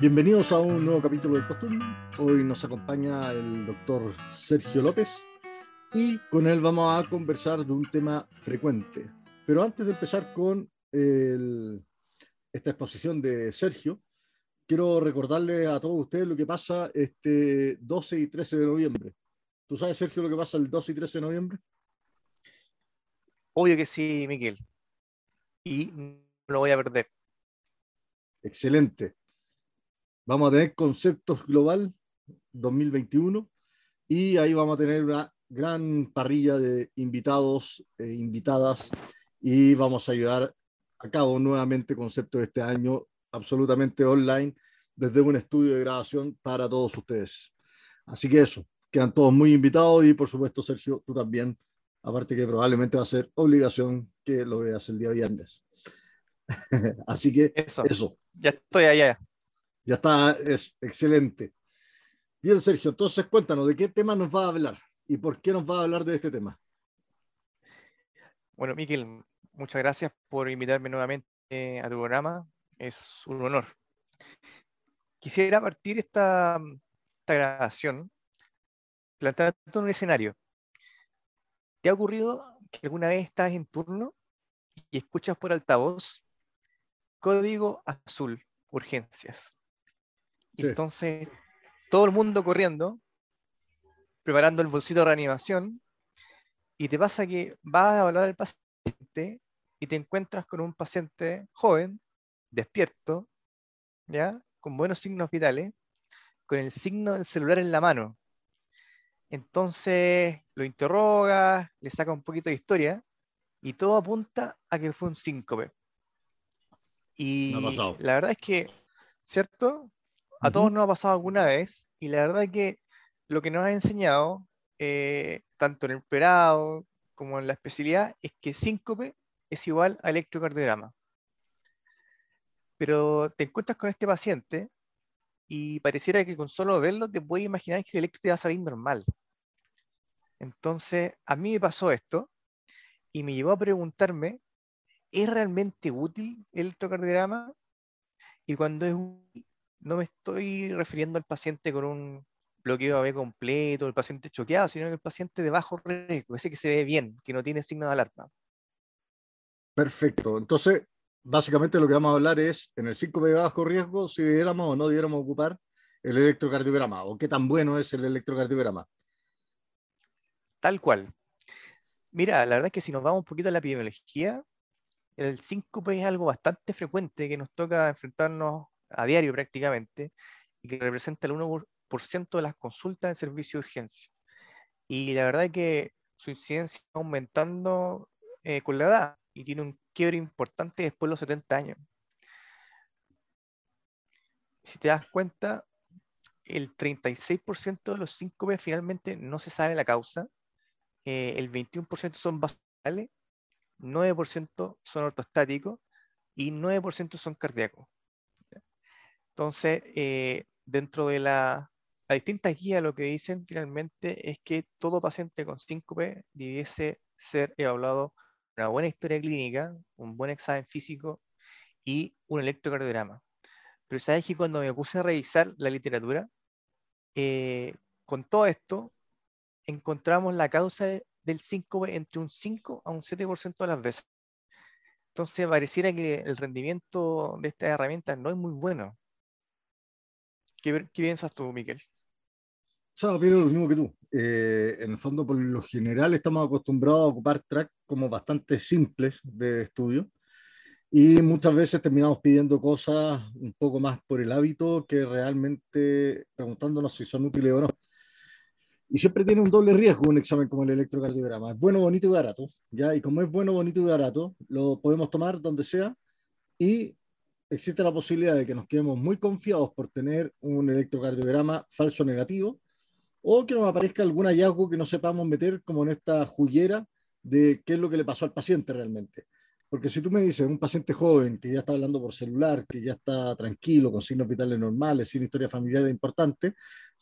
Bienvenidos a un nuevo capítulo del Postum. Hoy nos acompaña el doctor Sergio López y con él vamos a conversar de un tema frecuente. Pero antes de empezar con esta exposición de Sergio, quiero recordarle a todos ustedes lo que pasa este 12 y 13 de noviembre. ¿Tú sabes, Sergio, lo que pasa el 12 y 13 de noviembre? Obvio que sí, Miguel. Y no lo voy a perder. Excelente. Vamos a tener Conceptos Global 2021 y ahí vamos a tener una gran parrilla de invitados e invitadas y vamos a llevar a cabo nuevamente conceptos de este año absolutamente online desde un estudio de grabación para todos ustedes. Así que eso, quedan todos muy invitados y por supuesto Sergio, tú también, aparte que probablemente va a ser obligación que lo veas el día viernes. Así que eso. eso. Ya estoy allá. Ya está, es excelente. Bien, Sergio, entonces cuéntanos, ¿de qué tema nos va a hablar? ¿Y por qué nos va a hablar de este tema? Bueno, Miquel, muchas gracias por invitarme nuevamente a tu programa. Es un honor. Quisiera partir esta, esta grabación planteando un escenario. ¿Te ha ocurrido que alguna vez estás en turno y escuchas por altavoz código azul, urgencias? Entonces, todo el mundo corriendo, preparando el bolsito de reanimación, y te pasa que vas a evaluar al paciente y te encuentras con un paciente joven, despierto, ¿ya? con buenos signos vitales, con el signo del celular en la mano. Entonces lo interroga, le saca un poquito de historia y todo apunta a que fue un síncope. Y la verdad es que, ¿cierto? A todos nos ha pasado alguna vez y la verdad es que lo que nos ha enseñado, eh, tanto en el operado como en la especialidad, es que síncope es igual a electrocardiograma. Pero te encuentras con este paciente y pareciera que con solo verlo te puedes imaginar que el electro te va a salir normal. Entonces, a mí me pasó esto y me llevó a preguntarme, ¿es realmente útil el electrocardiograma? Y cuando es útil, no me estoy refiriendo al paciente con un bloqueo AB completo, el paciente choqueado, sino el paciente de bajo riesgo, ese que se ve bien, que no tiene signo de alarma. Perfecto. Entonces, básicamente lo que vamos a hablar es, en el 5 de bajo riesgo, si diéramos o no diéramos ocupar el electrocardiograma, o qué tan bueno es el electrocardiograma. Tal cual. Mira, la verdad es que si nos vamos un poquito a la epidemiología, el síncope es algo bastante frecuente que nos toca enfrentarnos a diario prácticamente, y que representa el 1% de las consultas en servicio de urgencia. Y la verdad es que su incidencia va aumentando eh, con la edad y tiene un quiebre importante después de los 70 años. Si te das cuenta, el 36% de los síncopes finalmente no se sabe la causa, eh, el 21% son basales, 9% son ortostáticos y 9% son cardíacos. Entonces, eh, dentro de la, la distinta guía, lo que dicen finalmente es que todo paciente con síncope debiese ser evaluado una buena historia clínica, un buen examen físico y un electrocardiograma. Pero sabes que cuando me puse a revisar la literatura, eh, con todo esto, encontramos la causa del síncope entre un 5 a un 7% de las veces. Entonces, pareciera que el rendimiento de estas herramientas no es muy bueno. ¿Qué, piensas tú, Miguel? Yo opino lo mismo que tú. Eh, en el fondo, por lo general, estamos acostumbrados a ocupar tracks como bastante simples de estudio y muchas veces terminamos pidiendo cosas un poco más por el hábito que realmente preguntándonos si son útiles o no. Y siempre tiene un doble riesgo un examen como el electrocardiograma. Es bueno, bonito y barato, ¿ya? Y como es bueno, bonito y barato, lo podemos tomar donde sea y existe la posibilidad de que nos quedemos muy confiados por tener un electrocardiograma falso negativo o que nos aparezca algún hallazgo que no sepamos meter como en esta juguera de qué es lo que le pasó al paciente realmente. Porque si tú me dices, un paciente joven que ya está hablando por celular, que ya está tranquilo, con signos vitales normales, sin historia familiar importante,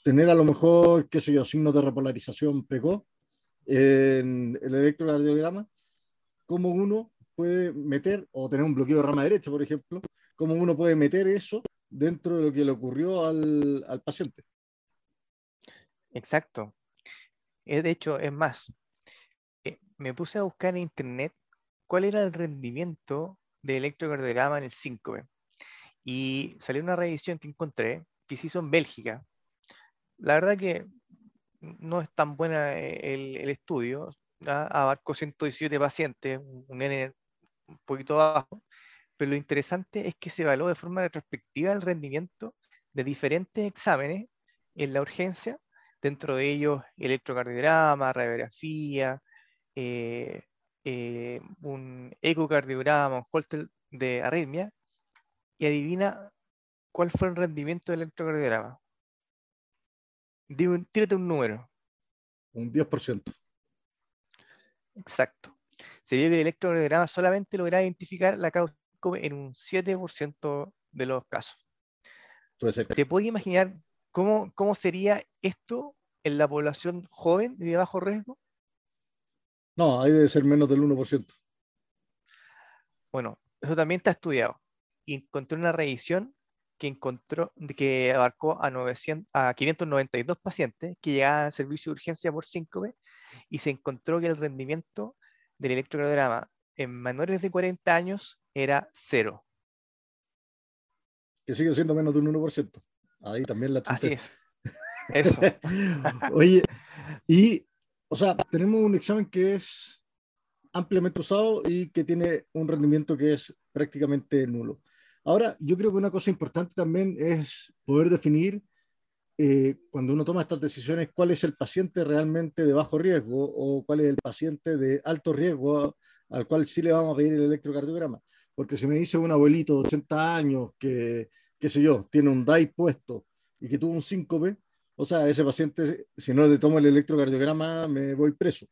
tener a lo mejor, qué sé yo, signos de repolarización precoz en el electrocardiograma, como uno puede meter, o tener un bloqueo de rama derecha, por ejemplo, cómo uno puede meter eso dentro de lo que le ocurrió al, al paciente. Exacto. Eh, de hecho, es más, eh, me puse a buscar en internet cuál era el rendimiento de electrocardiograma en el 5B. Y salió una revisión que encontré que se hizo en Bélgica. La verdad que no es tan buena eh, el, el estudio, abarcó 117 pacientes, un N un poquito abajo, pero lo interesante es que se evaluó de forma retrospectiva el rendimiento de diferentes exámenes en la urgencia, dentro de ellos electrocardiograma, radiografía, eh, eh, un ecocardiograma, un holter de arritmia, y adivina cuál fue el rendimiento del electrocardiograma. Tírate un número. Un 10%. Exacto se vio que el electrocardiograma solamente lograba identificar la causa en un 7% de los casos. ¿Te puedes imaginar cómo, cómo sería esto en la población joven y de bajo riesgo? No, ahí debe ser menos del 1%. Bueno, eso también está estudiado. Y encontré una revisión que encontró que abarcó a, 900, a 592 pacientes que llegaban al servicio de urgencia por 5B y se encontró que el rendimiento del electrocardiograma en menores de 40 años era cero. Que sigue siendo menos de un 1%. Ahí también la Así es. Eso. Oye, y, o sea, tenemos un examen que es ampliamente usado y que tiene un rendimiento que es prácticamente nulo. Ahora, yo creo que una cosa importante también es poder definir eh, cuando uno toma estas decisiones, cuál es el paciente realmente de bajo riesgo o cuál es el paciente de alto riesgo al cual sí le vamos a pedir el electrocardiograma. Porque si me dice un abuelito de 80 años que, qué sé yo, tiene un DAI puesto y que tuvo un síncope, o sea, ese paciente, si no le tomo el electrocardiograma, me voy preso.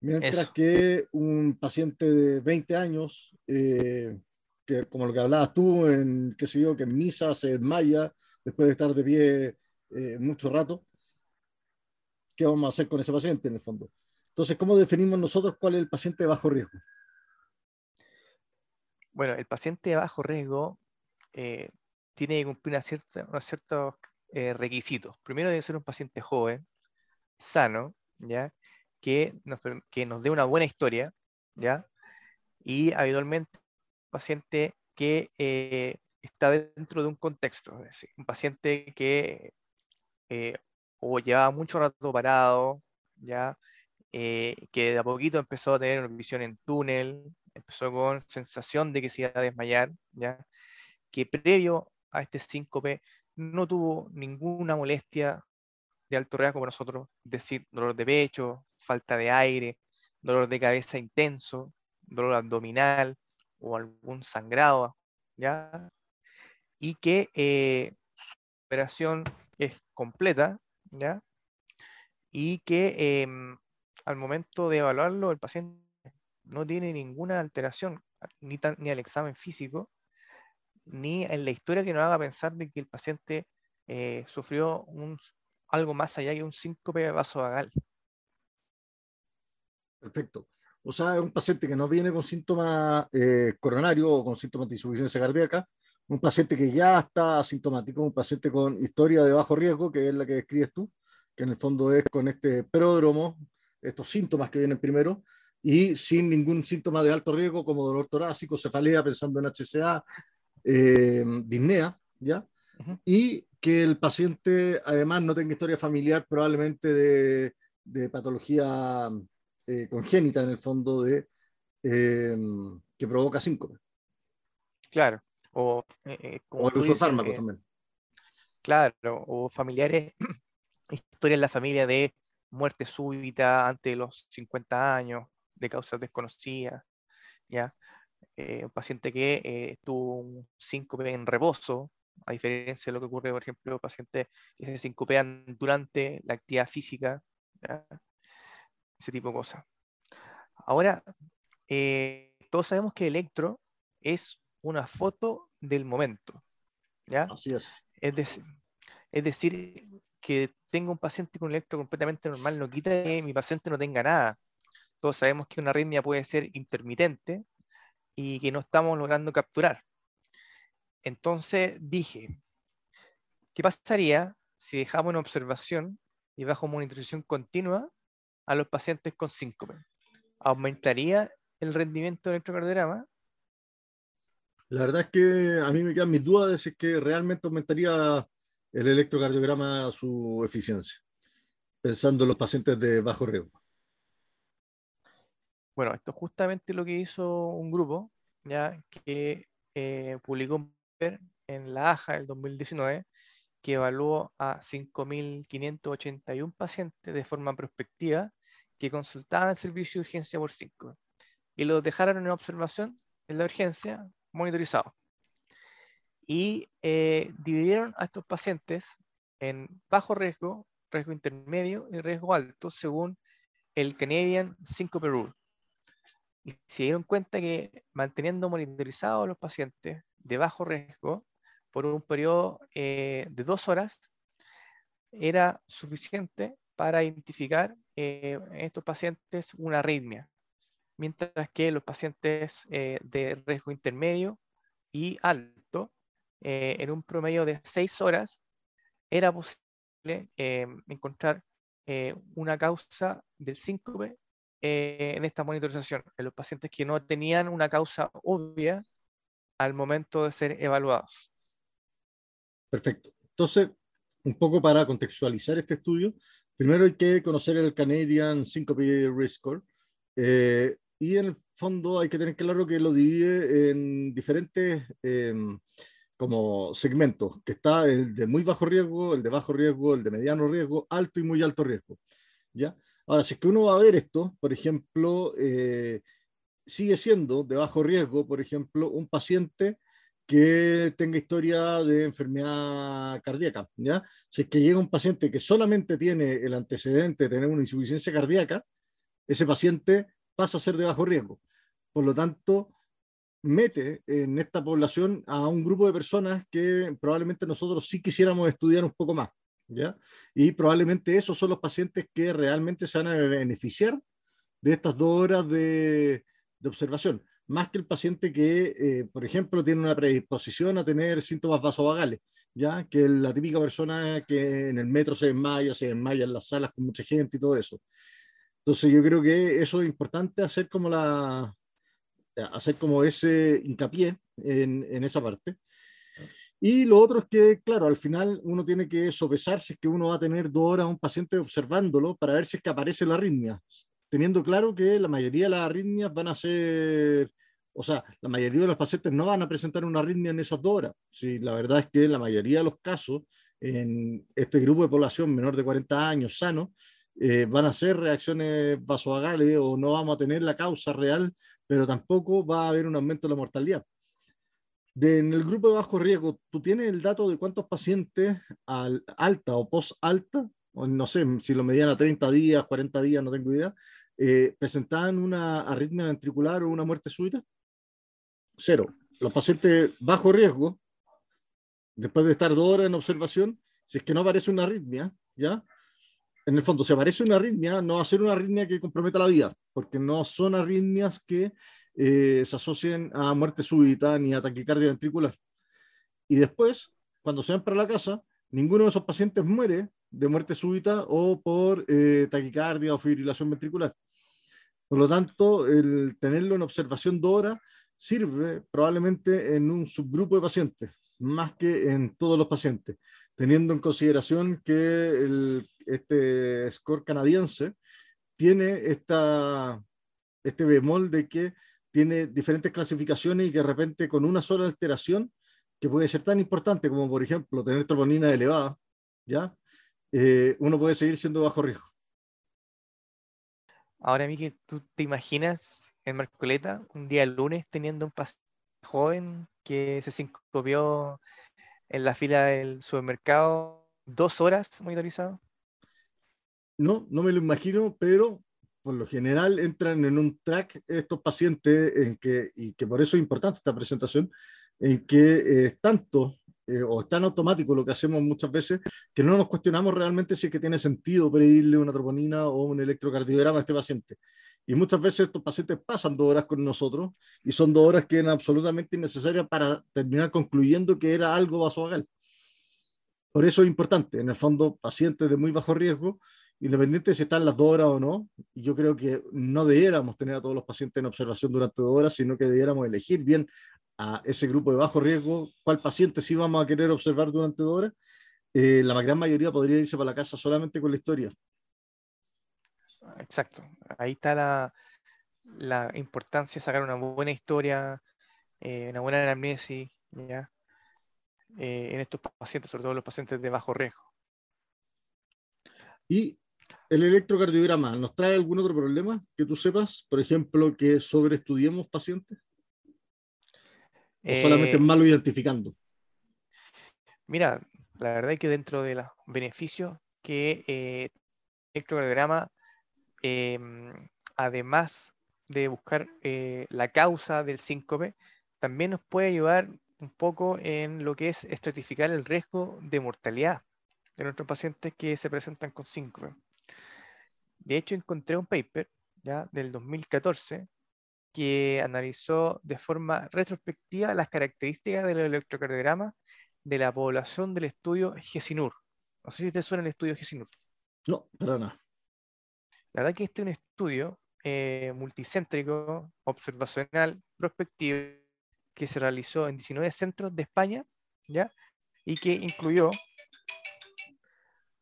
Mientras que un paciente de 20 años, eh, que como lo que hablabas tú, en, qué sé yo, que en misa se desmaya después de estar de pie eh, mucho rato, ¿qué vamos a hacer con ese paciente en el fondo? Entonces, ¿cómo definimos nosotros cuál es el paciente de bajo riesgo? Bueno, el paciente de bajo riesgo eh, tiene que cumplir una cierta, unos ciertos eh, requisitos. Primero debe ser un paciente joven, sano, ¿ya? Que nos, que nos dé una buena historia, ¿ya? Y habitualmente un paciente que está dentro de un contexto, es decir, un paciente que eh, o llevaba mucho rato parado, ya, eh, que de a poquito empezó a tener una visión en túnel, empezó con sensación de que se iba a desmayar, ya, que previo a este síncope no tuvo ninguna molestia de alto riesgo como nosotros, decir, dolor de pecho, falta de aire, dolor de cabeza intenso, dolor abdominal o algún sangrado, ¿ya? y que eh, su operación es completa, ¿ya? Y que em, al momento de evaluarlo, el paciente no tiene ninguna alteración, ni, ni al examen físico, ni en la historia que nos haga pensar de que el paciente eh, sufrió un, algo más allá que un síncope vasovagal. Perfecto. O sea, es un paciente que no viene con síntomas eh, coronarios o con síntomas de insuficiencia cardíaca, un paciente que ya está asintomático, un paciente con historia de bajo riesgo, que es la que describes tú, que en el fondo es con este pródromo, estos síntomas que vienen primero, y sin ningún síntoma de alto riesgo como dolor torácico, cefalea, pensando en HCA, eh, disnea, ¿ya? Y que el paciente además no tenga historia familiar probablemente de, de patología eh, congénita en el fondo de, eh, que provoca síncope. Claro. O, eh, eh, como el uso de fármacos también. Claro, o familiares, historia en la familia de muerte súbita antes de los 50 años, de causas desconocidas, ¿ya? Eh, un paciente que tuvo un síncope en reposo, a diferencia de lo que ocurre, por ejemplo, pacientes que se sincopean durante la actividad física, ese tipo de cosas. Ahora, eh, todos sabemos que electro es una foto del momento. ¿ya? Así es. Es, es decir, que tenga un paciente con electro completamente normal no quita que mi paciente no tenga nada. Todos sabemos que una arritmia puede ser intermitente y que no estamos logrando capturar. Entonces dije, ¿qué pasaría si dejamos una observación y bajo monitorización continua a los pacientes con síncope? ¿Aumentaría el rendimiento del electrocardiograma? La verdad es que a mí me quedan mis dudas de si es que realmente aumentaría el electrocardiograma su eficiencia, pensando en los pacientes de bajo riesgo. Bueno, esto es justamente lo que hizo un grupo ya que eh, publicó en la AJA del 2019 que evaluó a 5.581 pacientes de forma prospectiva que consultaban el servicio de urgencia por 5 y los dejaron en observación en la urgencia monitorizado. Y eh, dividieron a estos pacientes en bajo riesgo, riesgo intermedio y riesgo alto según el Canadian Syncope Rule. Y se dieron cuenta que manteniendo monitorizados a los pacientes de bajo riesgo por un periodo eh, de dos horas era suficiente para identificar eh, en estos pacientes una arritmia, mientras que los pacientes eh, de riesgo intermedio y alto, en un promedio de seis horas, era posible encontrar una causa del síncope eh, en esta monitorización, en los pacientes que no tenían una causa obvia al momento de ser evaluados. Perfecto. Entonces, un poco para contextualizar este estudio, primero hay que conocer el Canadian Syncope Risk Score. Eh, y en el fondo hay que tener claro que lo divide en diferentes em, como segmentos, que está el de muy bajo riesgo, el de bajo riesgo, el de mediano riesgo, alto y muy alto riesgo. ¿ya? Ahora, si es que uno va a ver esto, por ejemplo, eh, sigue siendo de bajo riesgo, por ejemplo, un paciente que tenga historia de enfermedad cardíaca, ¿ya? Si es que llega un paciente que solamente tiene el antecedente de tener una insuficiencia cardíaca, ese paciente pasa a ser de bajo riesgo. Por lo tanto, mete en esta población a un grupo de personas que probablemente nosotros sí quisiéramos estudiar un poco más. Y probablemente esos son los pacientes que realmente se van a beneficiar de estas dos horas de, observación, más que el paciente que, eh, por ejemplo, tiene una predisposición a tener síntomas vasovagales, ¿ya? Que la típica persona que en el metro se desmaya, se desmaya en las salas con mucha gente y todo eso. Entonces yo creo que eso es importante hacer como la hacer como ese hincapié en, en esa parte. Y lo otro es que, claro, al final uno tiene que sopesar si es que uno va a tener dos horas a un paciente observándolo para ver si es que aparece la arritmia, teniendo claro que la mayoría de las arritmias van a ser, o sea, la mayoría de los pacientes no van a presentar una arritmia en esas dos horas. Sí, la verdad es que la mayoría de los casos en este grupo de población menor de 40 años sano, eh, van a ser reacciones vasovagales o no vamos a tener la causa real, pero tampoco va a haber un aumento de la mortalidad en el grupo de bajo riesgo, ¿tú tienes el dato de cuántos pacientes al, alta o post-alta, no sé si lo medían a 30 días, 40 días, no tengo idea, eh, presentaban una arritmia ventricular o una muerte súbita? Cero. Los pacientes bajo riesgo, después de estar dos horas en observación, si es que no aparece una arritmia, ¿ya? En el fondo, si aparece una arritmia, no va a ser una arritmia que comprometa la vida, porque no son arritmias que eh, se asocien a muerte súbita ni a taquicardia ventricular. Y después, cuando se van para la casa, ninguno de esos pacientes muere de muerte súbita o por eh, taquicardia o fibrilación ventricular. Por lo tanto, el tenerlo en observación de hora sirve probablemente en un subgrupo de pacientes, más que en todos los pacientes, teniendo en consideración que este score canadiense tiene esta, este bemol de que tiene diferentes clasificaciones y que de repente con una sola alteración, que puede ser tan importante como por ejemplo tener troponina elevada, ¿ya? Eh, uno puede seguir siendo bajo riesgo. Ahora, Miguel, ¿tú te imaginas en Marcoleta un día lunes teniendo un paciente joven que se sincopió en la fila del supermercado dos horas monitorizado? No, no me lo imagino, pero por lo general entran en un track estos pacientes en que, y que por eso es importante esta presentación, en que es tanto eh, o es tan automático lo que hacemos muchas veces que no nos cuestionamos realmente si es que tiene sentido pedirle una troponina o un electrocardiograma a este paciente. Y muchas veces estos pacientes pasan dos horas con nosotros y son dos horas que eran absolutamente innecesarias para terminar concluyendo que era algo vasovagal. Por eso es importante, en el fondo, pacientes de muy bajo riesgo, independiente de si están las dos horas o no, yo creo que no debiéramos tener a todos los pacientes en observación durante dos horas, sino que debiéramos elegir bien a ese grupo de bajo riesgo, cuál paciente sí vamos a querer observar durante dos horas. Eh, la gran mayoría podría irse para la casa solamente con la historia. Exacto. Ahí está la, la importancia de sacar una buena historia, eh, una buena anamnesis, ¿ya? Eh, en estos pacientes, sobre todo los pacientes de bajo riesgo. Y el electrocardiograma, ¿nos trae algún otro problema que tú sepas? Por ejemplo, que sobreestudiemos pacientes. ¿O solamente es eh, malo identificando? Mira, la verdad es que dentro de los beneficios que el electrocardiograma Em, además de buscar eh, la causa del síncope, también nos puede ayudar un poco en lo que es estratificar el riesgo de mortalidad de nuestros pacientes que se presentan con síncope. De hecho, encontré un paper ya del 2014 que analizó de forma retrospectiva las características del electrocardiograma de la población del estudio GESINUR. No sé si te suena el estudio GESINUR. No, nada. La verdad que este es un estudio eh, multicéntrico, observacional, prospectivo, que se realizó en 19 centros de España, ¿ya? Y que incluyó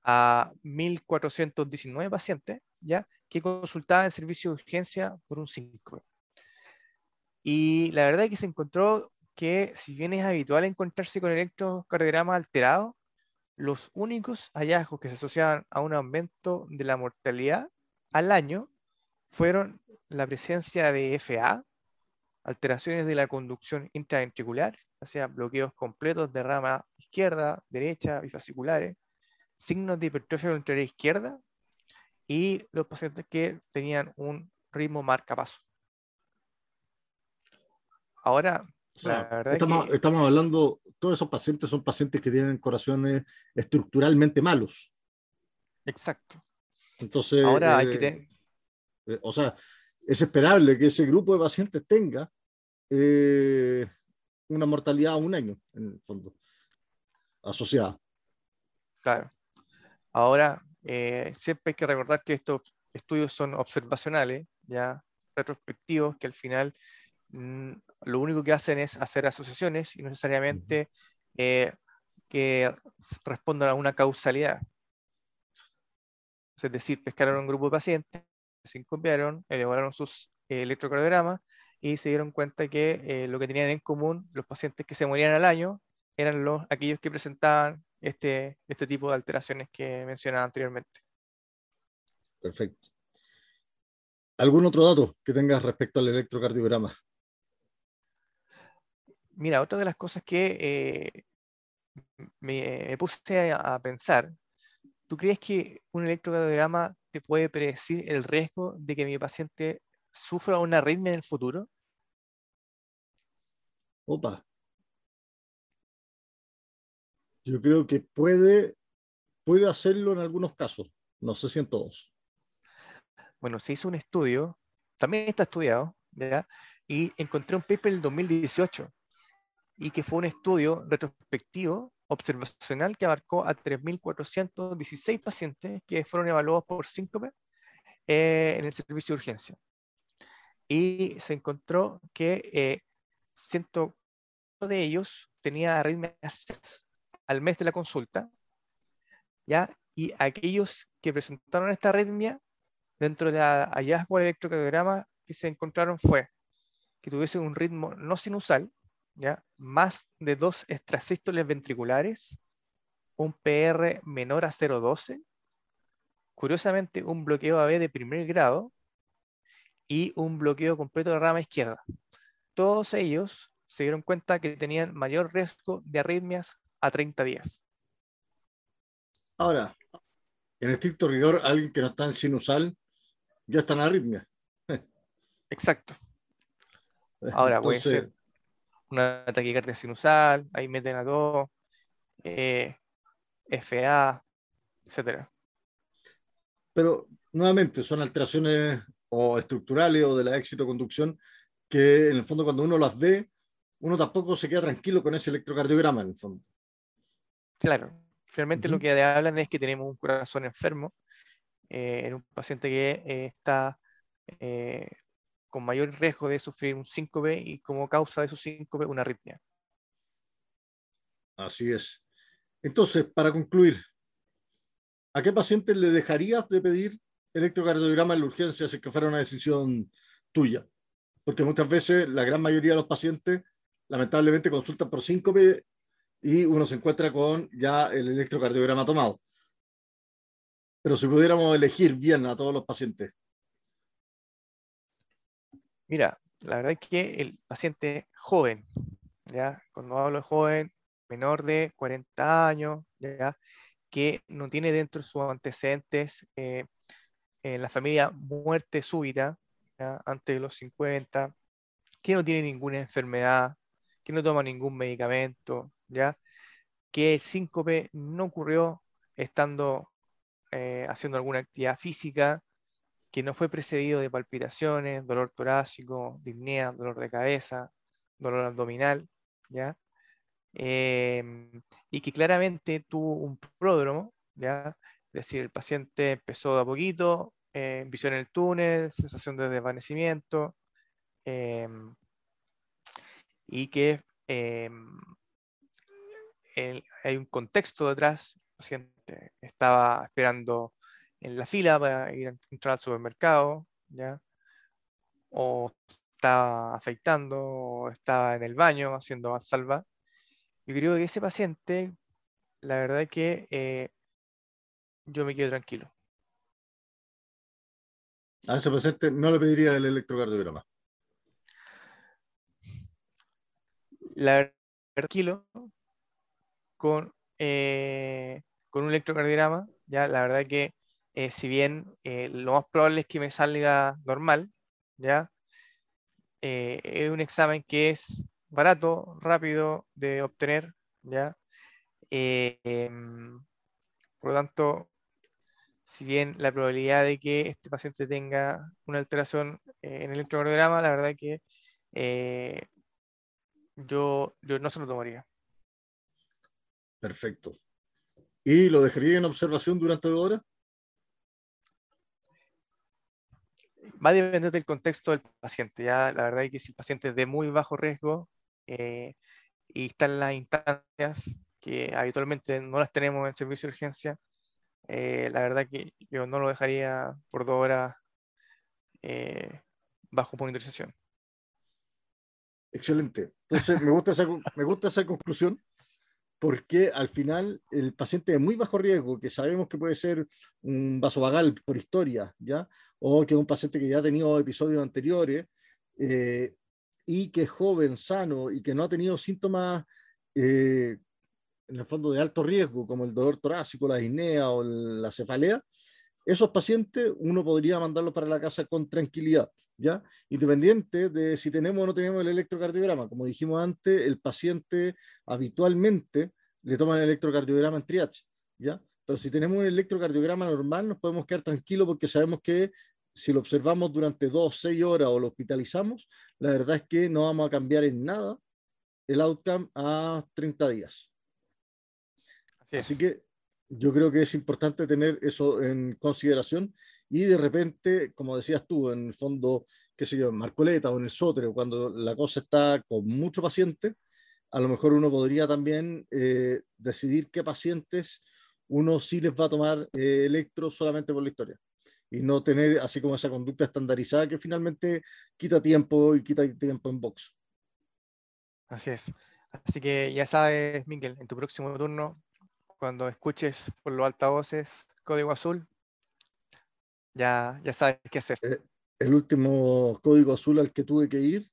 a 1.419 pacientes, ¿ya? Que consultaban en servicio de urgencia por un 5. Y la verdad es que se encontró que, si bien es habitual encontrarse con electrocardiograma alterado, los únicos hallazgos que se asociaban a un aumento de la mortalidad al año fueron la presencia de FA, alteraciones de la conducción intraventricular, o sea, bloqueos completos de rama izquierda, derecha, bifasciculares, signos de hipertrofia ventricular izquierda y los pacientes que tenían un ritmo marcapaso. Ahora, estamos, estamos hablando, todos esos pacientes son pacientes que tienen corazones estructuralmente malos. Exacto. Entonces, Ahora hay que eh, eh, o sea, es esperable que ese grupo de pacientes tenga eh, una mortalidad a un año, en el fondo, asociada. Claro. Ahora, siempre hay que recordar que estos estudios son observacionales, ya retrospectivos, que al final mm, lo único que hacen es hacer asociaciones y no necesariamente que respondan a una causalidad es decir, pescaron un grupo de pacientes, se copiaron, elaboraron sus eh, electrocardiogramas y se dieron cuenta que eh, lo que tenían en común los pacientes que se morían al año eran los, aquellos que presentaban este, este tipo de alteraciones que mencionaba anteriormente. Perfecto. ¿Algún otro dato que tengas respecto al electrocardiograma? Mira, otra de las cosas que eh, me, puse a, pensar ¿Tú crees que un electrocardiograma te puede predecir el riesgo de que mi paciente sufra una arritmia en el futuro? Opa. Yo creo que puede, puede hacerlo en algunos casos, no sé si en todos. Bueno, se hizo un estudio, también está estudiado, ¿ya? y encontré un paper en 2018, y que fue un estudio retrospectivo observacional que abarcó a 3.416 pacientes que fueron evaluados por síncope eh, en el servicio de urgencia. Y se encontró que eh, 100 de ellos tenía arritmias al mes de la consulta, ¿ya? y aquellos que presentaron esta arritmia, dentro del hallazgo electrocardiograma que se encontraron fue que tuviesen un ritmo no sinusal, más de dos extrasístoles ventriculares, un PR menor a 0,12, curiosamente un bloqueo AB de primer grado y un bloqueo completo de rama izquierda. Todos ellos se dieron cuenta que tenían mayor riesgo de arritmias a 30 días. Ahora, en estricto rigor, alguien que no está en sinusal ya está en arritmia. Exacto. Ahora puede ser una taquicardia sinusal, ahí meten a dos, eh, FA, etcétera. Pero nuevamente son alteraciones o estructurales o de la éxito conducción que en el fondo cuando uno las ve, uno tampoco se queda tranquilo con ese electrocardiograma en el fondo. Claro, finalmente lo que hablan es que tenemos un corazón enfermo eh, en un paciente que eh, está eh, con mayor riesgo de sufrir un síncope y como causa de su síncope una arritmia. Así es. Entonces, para concluir, ¿a qué paciente le dejarías de pedir electrocardiograma en la urgencia si que fuera una decisión tuya? Porque muchas veces la gran mayoría de los pacientes lamentablemente consultan por síncope y uno se encuentra con ya el electrocardiograma tomado. Pero si pudiéramos elegir bien a todos los pacientes. Mira, la verdad es que el paciente joven, ¿ya? Cuando hablo de joven, menor de 40 años, ¿ya? que no tiene dentro de sus antecedentes eh, en la familia muerte súbita, antes de los 50, que no tiene ninguna enfermedad, que no toma ningún medicamento, ¿ya? que el síncope no ocurrió estando eh, haciendo alguna actividad física, que no fue precedido de palpitaciones, dolor torácico, disnea, dolor de cabeza, dolor abdominal, ¿ya? Em, y que claramente tuvo un pródromo, ¿ya? Es decir, el paciente empezó de a poquito, eh, visión en el túnel, sensación de desvanecimiento, em, y que em, hay un contexto detrás, el paciente estaba esperando en la fila para ir a entrar al supermercado, ¿ya? o estaba afeitando, o estaba en el baño haciendo salva. Yo creo que ese paciente, la verdad es que eh, yo me quedo tranquilo. A ese paciente no le pediría el electrocardiograma. La verdad, tranquilo con, eh, con un electrocardiograma, ya la verdad que eh, si bien eh, lo más probable es que me salga normal, ¿ya? Eh, es un examen que es barato, rápido de obtener, ¿ya? Em, por lo tanto, si bien la probabilidad de que este paciente tenga una alteración en el electrocardiograma, la verdad que yo, yo no se lo tomaría. Perfecto. ¿Y lo dejaría en observación durante dos horas? Va a depender del contexto del paciente. Ya la verdad es que si el paciente es de muy bajo riesgo eh, y está en las instancias que habitualmente no las tenemos en servicio de urgencia, eh, la verdad que yo no lo dejaría por dos horas eh, bajo monitorización. Excelente. Entonces, me gusta me gusta esa conclusión porque al final el paciente de muy bajo riesgo, que sabemos que puede ser un vasovagal por historia, ¿ya? O que es un paciente que ya ha tenido episodios anteriores eh, y que es joven, sano y que no ha tenido síntomas eh, en el fondo de alto riesgo, como el dolor torácico, la disnea o la cefalea, esos pacientes uno podría mandarlos para la casa con tranquilidad, ¿ya? Independiente de si tenemos o no tenemos el electrocardiograma. Como dijimos antes, el paciente habitualmente le toman el electrocardiograma en triage, ¿ya? Pero si tenemos un electrocardiograma normal, nos podemos quedar tranquilos porque sabemos que si lo observamos durante dos, seis horas o lo hospitalizamos, la verdad es que no vamos a cambiar en nada el outcome a 30 días. Así que yo creo que es importante tener eso en consideración y de repente, como decías tú, en el fondo, qué sé yo, en Marcoleta o en el Sótero, cuando la cosa está con mucho paciente, a lo mejor uno podría también eh, decidir qué pacientes uno sí les va a tomar eh, electro solamente por la historia y no tener así como esa conducta estandarizada que finalmente quita tiempo y quita tiempo en box. Así es. Así que ya sabes, Miguel, en tu próximo turno cuando escuches por los altavoces código azul, ya, ya sabes qué hacer. Eh, el último código azul al que tuve que ir,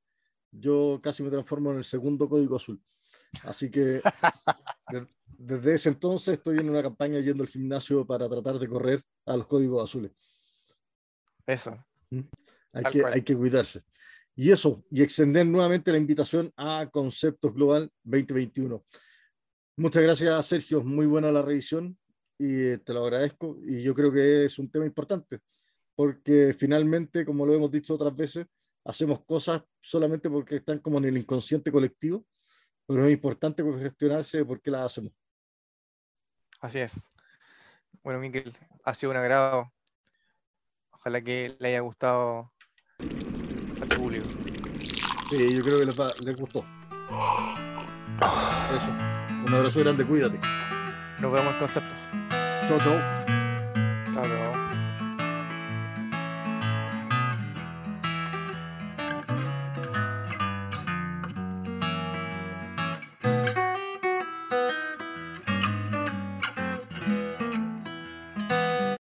yo casi me transformo en el segundo código azul. Así que desde ese entonces estoy en una campaña yendo al gimnasio para tratar de correr a los códigos azules. Eso. ¿Mm? Hay que, hay que cuidarse. Y eso, y extender nuevamente la invitación a Conceptos Global 2021. Muchas gracias, Sergio. Muy buena la revisión y te lo agradezco. Y yo creo que es un tema importante, porque finalmente, como lo hemos dicho otras veces, hacemos cosas solamente porque están como en el inconsciente colectivo, pero es importante gestionarse de por qué las hacemos. Así es. Bueno, Miguel, ha sido un agrado. Ojalá que le haya gustado a tu público. Sí, yo creo que les, les gustó. Eso. Un abrazo grande, cuídate. Nos vemos en conceptos. Chao, chao. Chao, chao.